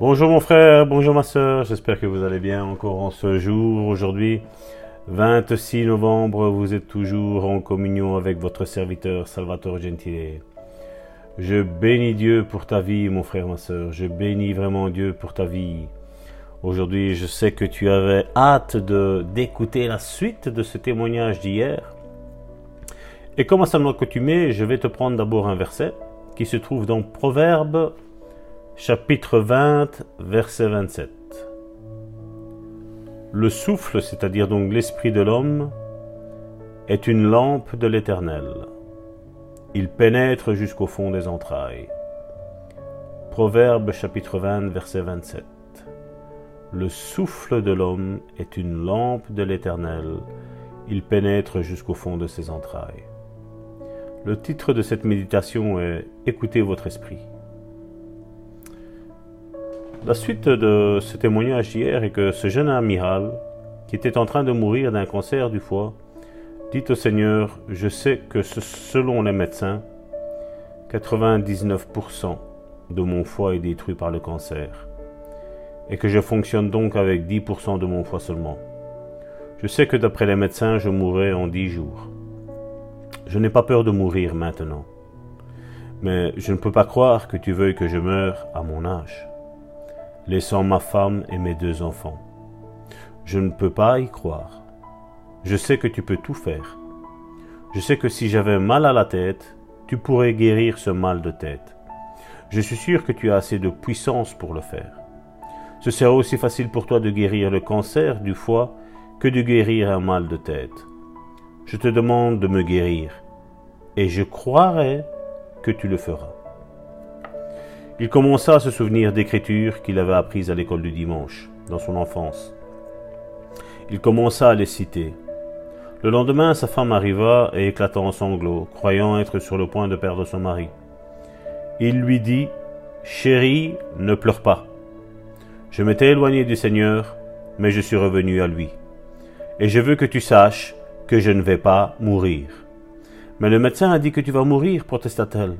Bonjour mon frère, bonjour ma soeur, j'espère que vous allez bien encore en ce jour. Aujourd'hui, 26 novembre, vous êtes toujours en communion avec votre serviteur Salvatore Gentile. Je bénis Dieu pour ta vie, mon frère, ma soeur. Je bénis vraiment Dieu pour ta vie. Aujourd'hui, je sais que tu avais hâte d'écouter la suite de ce témoignage d'hier. Et comme à sa coutumé, je vais te prendre d'abord un verset qui se trouve dans Proverbe chapitre 20, verset 27. Le souffle, c'est-à-dire donc l'esprit de l'homme, est une lampe de l'Éternel. Il pénètre jusqu'au fond des entrailles. Proverbe chapitre 20, verset 27. Le souffle de l'homme est une lampe de l'Éternel. Il pénètre jusqu'au fond de ses entrailles. Le titre de cette méditation est Écoutez votre esprit. La suite de ce témoignage d'hier est que ce jeune amiral, qui était en train de mourir d'un cancer du foie, dit au Seigneur, je sais que selon les médecins, 99% de mon foie est détruit par le cancer, et que je fonctionne donc avec 10% de mon foie seulement. Je sais que d'après les médecins, je mourrai en 10 jours. Je n'ai pas peur de mourir maintenant. Mais je ne peux pas croire que tu veuilles que je meure à mon âge, laissant ma femme et mes deux enfants. Je ne peux pas y croire. Je sais que tu peux tout faire. Je sais que si j'avais mal à la tête, tu pourrais guérir ce mal de tête. Je suis sûr que tu as assez de puissance pour le faire. Ce sera aussi facile pour toi de guérir le cancer du foie que de guérir un mal de tête. Je te demande de me guérir, et je croirai que tu le feras. Il commença à se souvenir d'écritures qu'il avait apprises à l'école du dimanche, dans son enfance. Il commença à les citer. Le lendemain, sa femme arriva et éclata en sanglots, croyant être sur le point de perdre son mari. Il lui dit, Chérie, ne pleure pas. Je m'étais éloigné du Seigneur, mais je suis revenu à lui. Et je veux que tu saches que je ne vais pas mourir. Mais le médecin a dit que tu vas mourir, protesta-t-elle.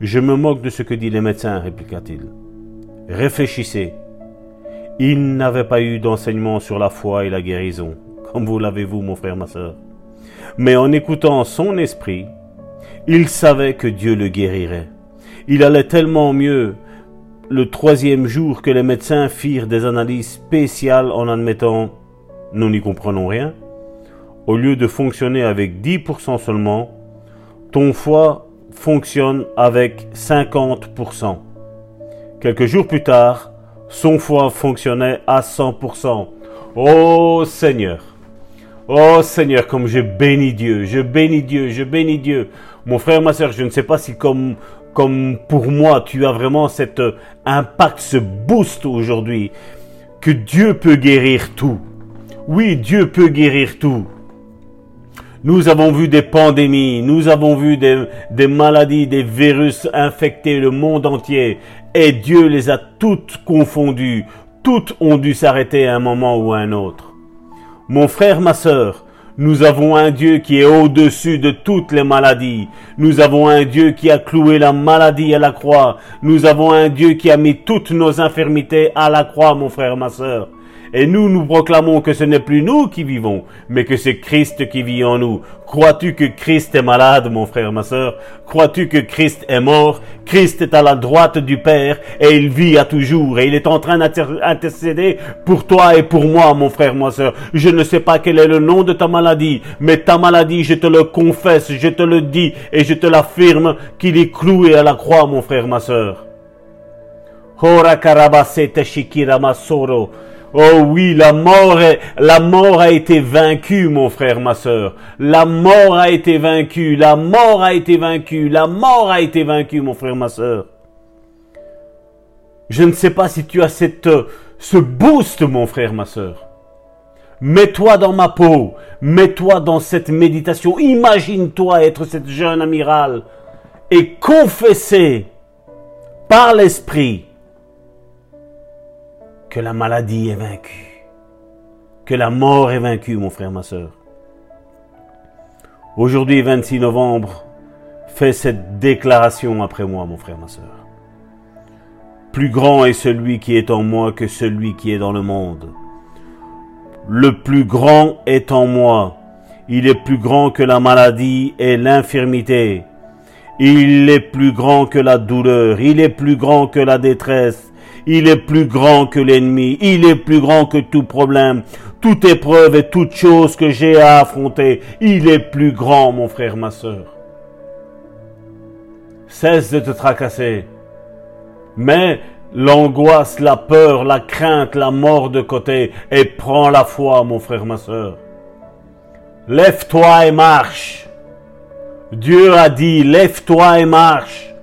Je me moque de ce que disent les médecins, répliqua-t-il. Réfléchissez. Il n'avait pas eu d'enseignement sur la foi et la guérison, comme vous l'avez vous, mon frère, ma soeur. Mais en écoutant son esprit, il savait que Dieu le guérirait. Il allait tellement mieux le troisième jour que les médecins firent des analyses spéciales en admettant nous n'y comprenons rien au lieu de fonctionner avec 10% seulement, ton foie fonctionne avec 50%. Quelques jours plus tard, son foie fonctionnait à 100%. Oh Seigneur, oh Seigneur, comme je bénis Dieu, je bénis Dieu, je bénis Dieu. Mon frère, ma soeur, je ne sais pas si comme, comme pour moi, tu as vraiment cet impact, ce boost aujourd'hui, que Dieu peut guérir tout. Oui, Dieu peut guérir tout. Nous avons vu des pandémies, nous avons vu des, maladies, des virus infecter le monde entier, et Dieu les a toutes confondues. Toutes ont dû s'arrêter à un moment ou à un autre. Mon frère, ma sœur, nous avons un Dieu qui est au-dessus de toutes les maladies. Nous avons un Dieu qui a cloué la maladie à la croix. Nous avons un Dieu qui a mis toutes nos infirmités à la croix, mon frère, ma sœur. Et nous, nous proclamons que ce n'est plus nous qui vivons, mais que c'est Christ qui vit en nous. Crois-tu que Christ est malade, mon frère, ma sœur? Crois-tu que Christ est mort? Christ est à la droite du Père et il vit à toujours et il est en train d'intercéder pour toi et pour moi, mon frère, ma sœur. Je ne sais pas quel est le nom de ta maladie, mais ta maladie, je te le confesse, je te le dis et je te l'affirme qu'il est cloué à la croix, mon frère, ma masoro. Oh oui, la mort, est, la mort a été vaincue, mon frère, ma sœur. La mort a été vaincue, la mort a été vaincue, la mort a été vaincue, mon frère, ma sœur. Je ne sais pas si tu as cette, ce boost, mon frère, ma sœur. Mets-toi dans ma peau, mets-toi dans cette méditation. Imagine-toi être cette jeune amiral et confesser par l'esprit que la maladie est vaincue, que la mort est vaincue, mon frère, ma soeur. Aujourd'hui, 26 novembre, fais cette déclaration après moi, mon frère, ma soeur. plus grand est celui qui est en moi que celui qui est dans le monde. Le plus grand est en moi. Il est plus grand que la maladie et l'infirmité. Il est plus grand que la douleur. Il est plus grand que la détresse. Il est plus grand que l'ennemi. Il est plus grand que tout problème, toute épreuve et toute chose que j'ai à affronter. Il est plus grand, mon frère, ma soeur. Cesse de te tracasser. Mets l'angoisse, la peur, la crainte, la mort de côté et prends la foi, mon frère, ma soeur. Lève-toi et marche. Dieu a dit, lève-toi et marche.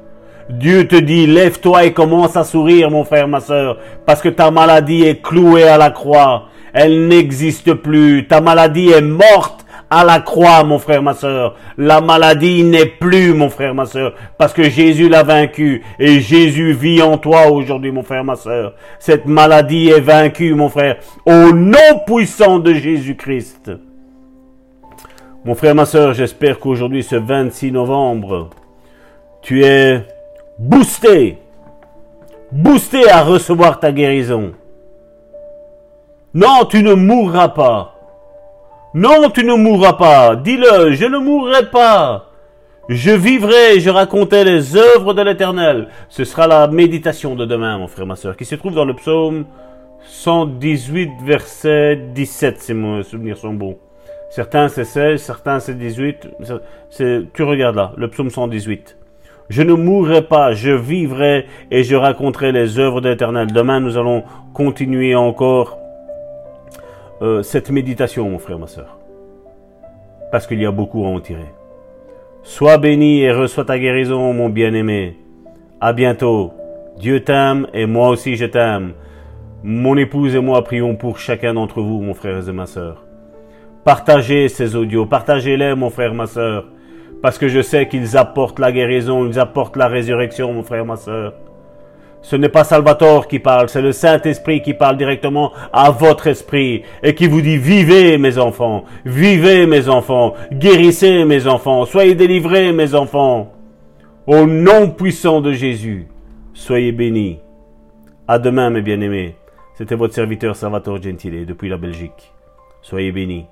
Dieu te dit, lève-toi et commence à sourire, mon frère, ma soeur, parce que ta maladie est clouée à la croix. Elle n'existe plus. Ta maladie est morte à la croix, mon frère, ma soeur. La maladie n'est plus, mon frère, ma soeur, parce que Jésus l'a vaincu et Jésus vit en toi aujourd'hui, mon frère, ma soeur. Cette maladie est vaincue, mon frère, au nom puissant de Jésus-Christ. Mon frère, ma soeur, j'espère qu'aujourd'hui, ce 26 novembre, tu es boosté, boosté à recevoir ta guérison. Non, tu ne mourras pas. Non, tu ne mourras pas. Dis-le, je ne mourrai pas. Je vivrai, je raconterai les œuvres de l'Éternel. Ce sera la méditation de demain, mon frère, ma soeur, qui se trouve dans le psaume 118, verset 17, si mes souvenirs sont bons. Certains c'est 16, certains c'est 18. tu regardes là, le psaume 118. Je ne mourrai pas, je vivrai et je raconterai les œuvres de l'Éternel. Demain, nous allons continuer encore euh, cette méditation, mon frère, ma soeur. Parce qu'il y a beaucoup à en tirer. Sois béni et reçois ta guérison, mon bien-aimé. À bientôt. Dieu t'aime et moi aussi je t'aime. Mon épouse et moi prions pour chacun d'entre vous, mon frère et ma soeur. Partagez ces audios, partagez-les, mon frère, ma soeur. Parce que je sais qu'ils apportent la guérison, ils apportent la résurrection, mon frère, ma soeur. Ce n'est pas Salvatore qui parle, c'est le Saint-Esprit qui parle directement à votre esprit et qui vous dit vivez mes enfants, vivez mes enfants, guérissez mes enfants, soyez délivrés mes enfants. Au nom puissant de Jésus, soyez bénis. À demain mes bien-aimés. C'était votre serviteur Salvatore Gentile depuis la Belgique. Soyez bénis.